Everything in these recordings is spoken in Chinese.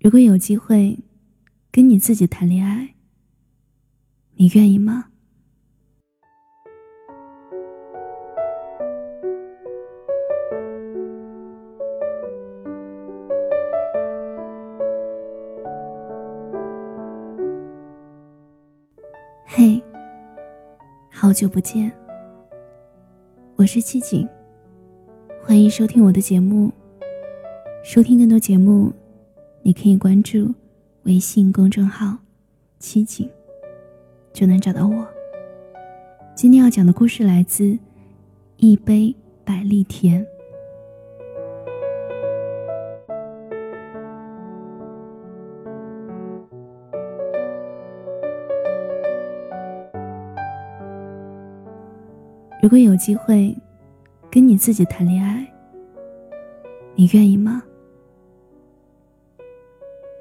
如果有机会跟你自己谈恋爱，你愿意吗？嘿，好久不见，我是七景，欢迎收听我的节目。收听更多节目。你可以关注微信公众号“七景”，就能找到我。今天要讲的故事来自《一杯百利甜》。如果有机会跟你自己谈恋爱，你愿意吗？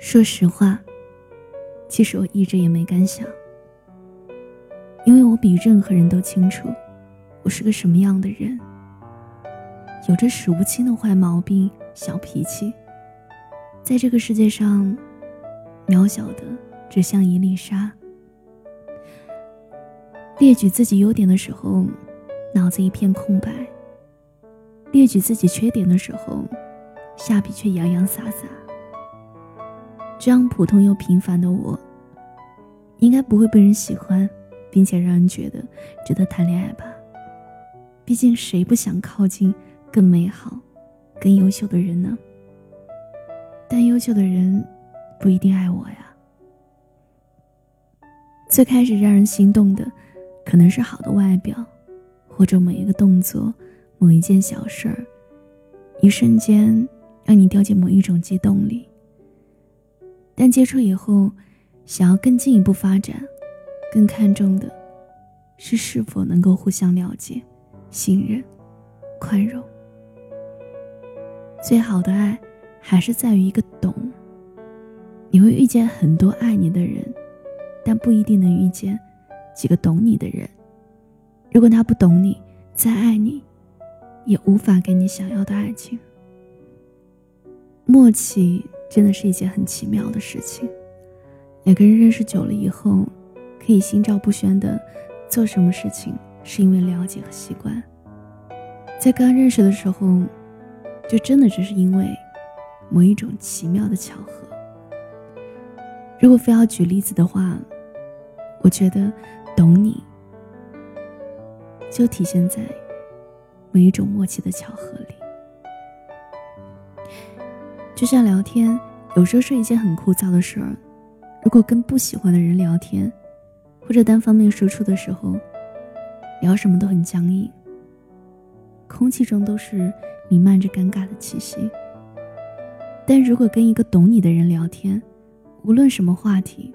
说实话，其实我一直也没敢想，因为我比任何人都清楚，我是个什么样的人，有着数不清的坏毛病、小脾气，在这个世界上，渺小的只像一粒沙。列举自己优点的时候，脑子一片空白；列举自己缺点的时候，下笔却洋洋洒洒。这样普通又平凡的我，应该不会被人喜欢，并且让人觉得值得谈恋爱吧？毕竟谁不想靠近更美好、更优秀的人呢？但优秀的人不一定爱我呀。最开始让人心动的，可能是好的外表，或者某一个动作、某一件小事儿，一瞬间让你掉进某一种激动里。但接触以后，想要更进一步发展，更看重的是是否能够互相了解、信任、宽容。最好的爱，还是在于一个懂。你会遇见很多爱你的人，但不一定能遇见几个懂你的人。如果他不懂你，再爱你，也无法给你想要的爱情。默契。真的是一件很奇妙的事情。两个人认识久了以后，可以心照不宣的做什么事情，是因为了解和习惯。在刚认识的时候，就真的只是因为某一种奇妙的巧合。如果非要举例子的话，我觉得懂你，就体现在某一种默契的巧合里。就像聊天，有时候是一件很枯燥的事儿。如果跟不喜欢的人聊天，或者单方面输出的时候，聊什么都很僵硬，空气中都是弥漫着尴尬的气息。但如果跟一个懂你的人聊天，无论什么话题，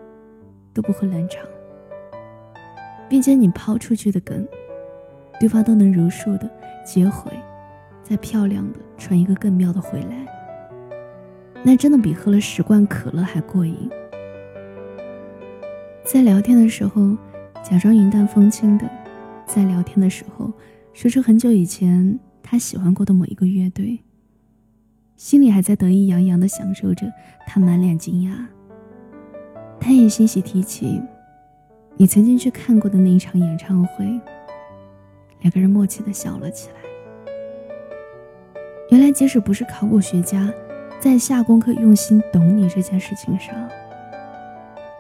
都不会冷场，并且你抛出去的梗，对方都能如数的接回，再漂亮的传一个更妙的回来。那真的比喝了十罐可乐还过瘾。在聊天的时候，假装云淡风轻的；在聊天的时候，说出很久以前他喜欢过的某一个乐队，心里还在得意洋洋的享受着他满脸惊讶。他也欣喜提起你曾经去看过的那一场演唱会，两个人默契的笑了起来。原来，即使不是考古学家。在下功课、用心懂你这件事情上，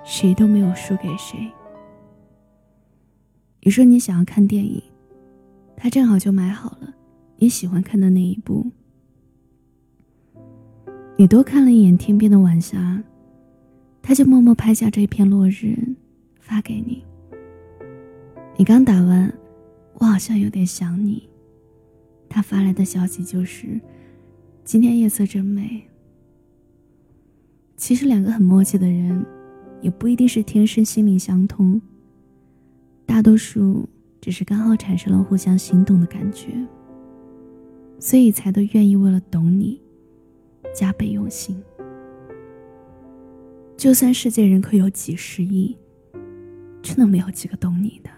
谁都没有输给谁。你说你想要看电影，他正好就买好了你喜欢看的那一部。你多看了一眼天边的晚霞，他就默默拍下这片落日发给你。你刚打完，我好像有点想你，他发来的消息就是今天夜色真美。其实，两个很默契的人，也不一定是天生心灵相通。大多数只是刚好产生了互相心动的感觉，所以才都愿意为了懂你，加倍用心。就算世界人口有几十亿，真的没有几个懂你的。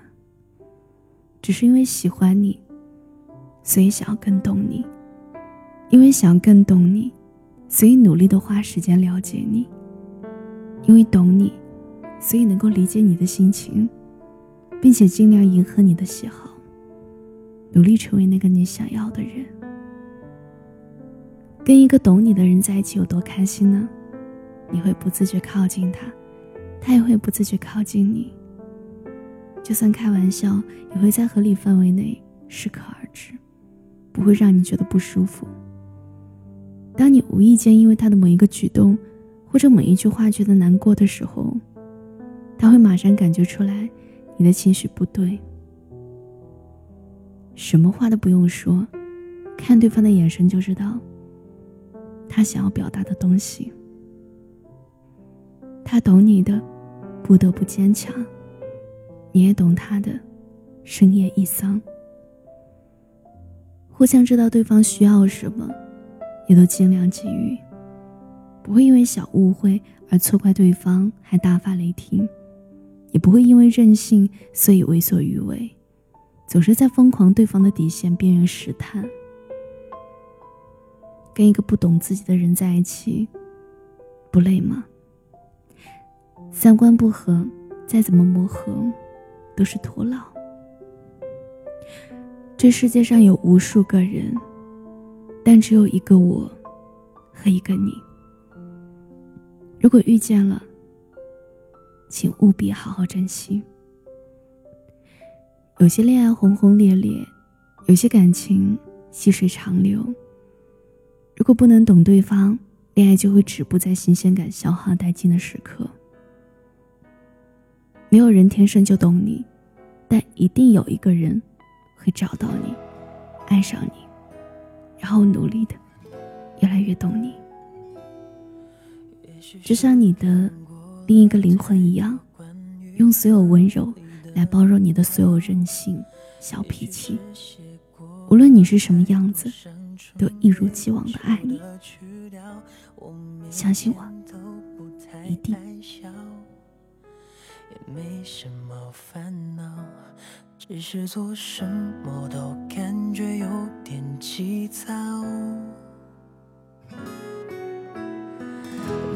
只是因为喜欢你，所以想要更懂你；因为想要更懂你。所以努力的花时间了解你。因为懂你，所以能够理解你的心情，并且尽量迎合你的喜好，努力成为那个你想要的人。跟一个懂你的人在一起有多开心呢？你会不自觉靠近他，他也会不自觉靠近你。就算开玩笑，也会在合理范围内适可而止，不会让你觉得不舒服。当你无意间因为他的某一个举动，或者每一句话觉得难过的时候，他会马上感觉出来你的情绪不对。什么话都不用说，看对方的眼神就知道他想要表达的东西。他懂你的，不得不坚强；你也懂他的，深夜一丧。互相知道对方需要什么，也都尽量给予。不会因为小误会而错怪对方，还大发雷霆；也不会因为任性所以为所欲为，总是在疯狂对方的底线边缘试探。跟一个不懂自己的人在一起，不累吗？三观不合，再怎么磨合，都是徒劳。这世界上有无数个人，但只有一个我，和一个你。如果遇见了，请务必好好珍惜。有些恋爱轰轰烈烈，有些感情细水长流。如果不能懂对方，恋爱就会止步在新鲜感消耗殆尽的时刻。没有人天生就懂你，但一定有一个人会找到你，爱上你，然后努力的越来越懂你。就像你的另一个灵魂一样，用所有温柔来包容你的所有任性、小脾气。无论你是什么样子，都一如既往的爱你。相信我，一定。也没什么烦恼只是做什么都感觉有点急躁。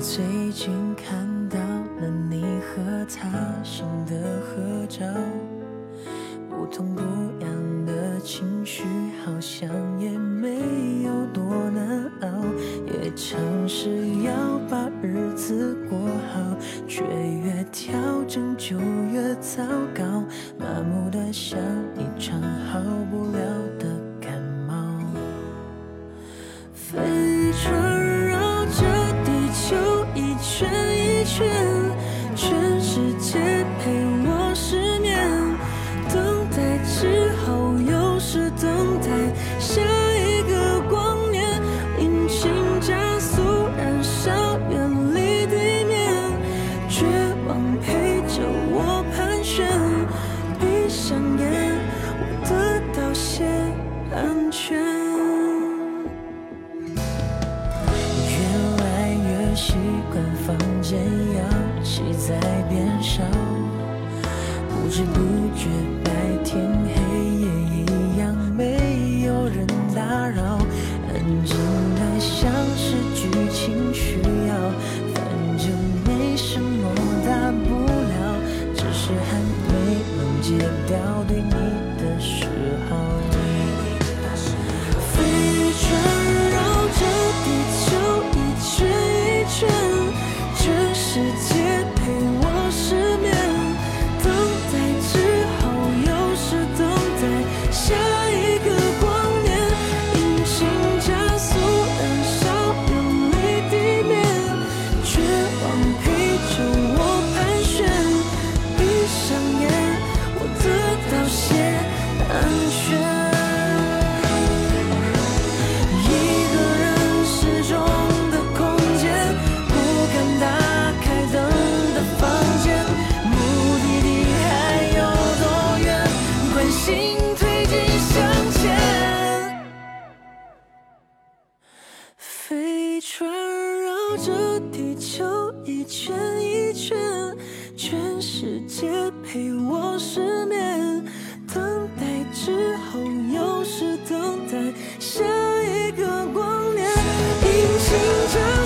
最近看到了你和他新的合照，不痛不痒的情绪好像也没有多难熬，也尝试要安全。越来越习惯房间氧气。在变少，不知不觉绕着地球一圈一圈，全世界陪我失眠。等待之后，又是等待下一个光年，隐形着。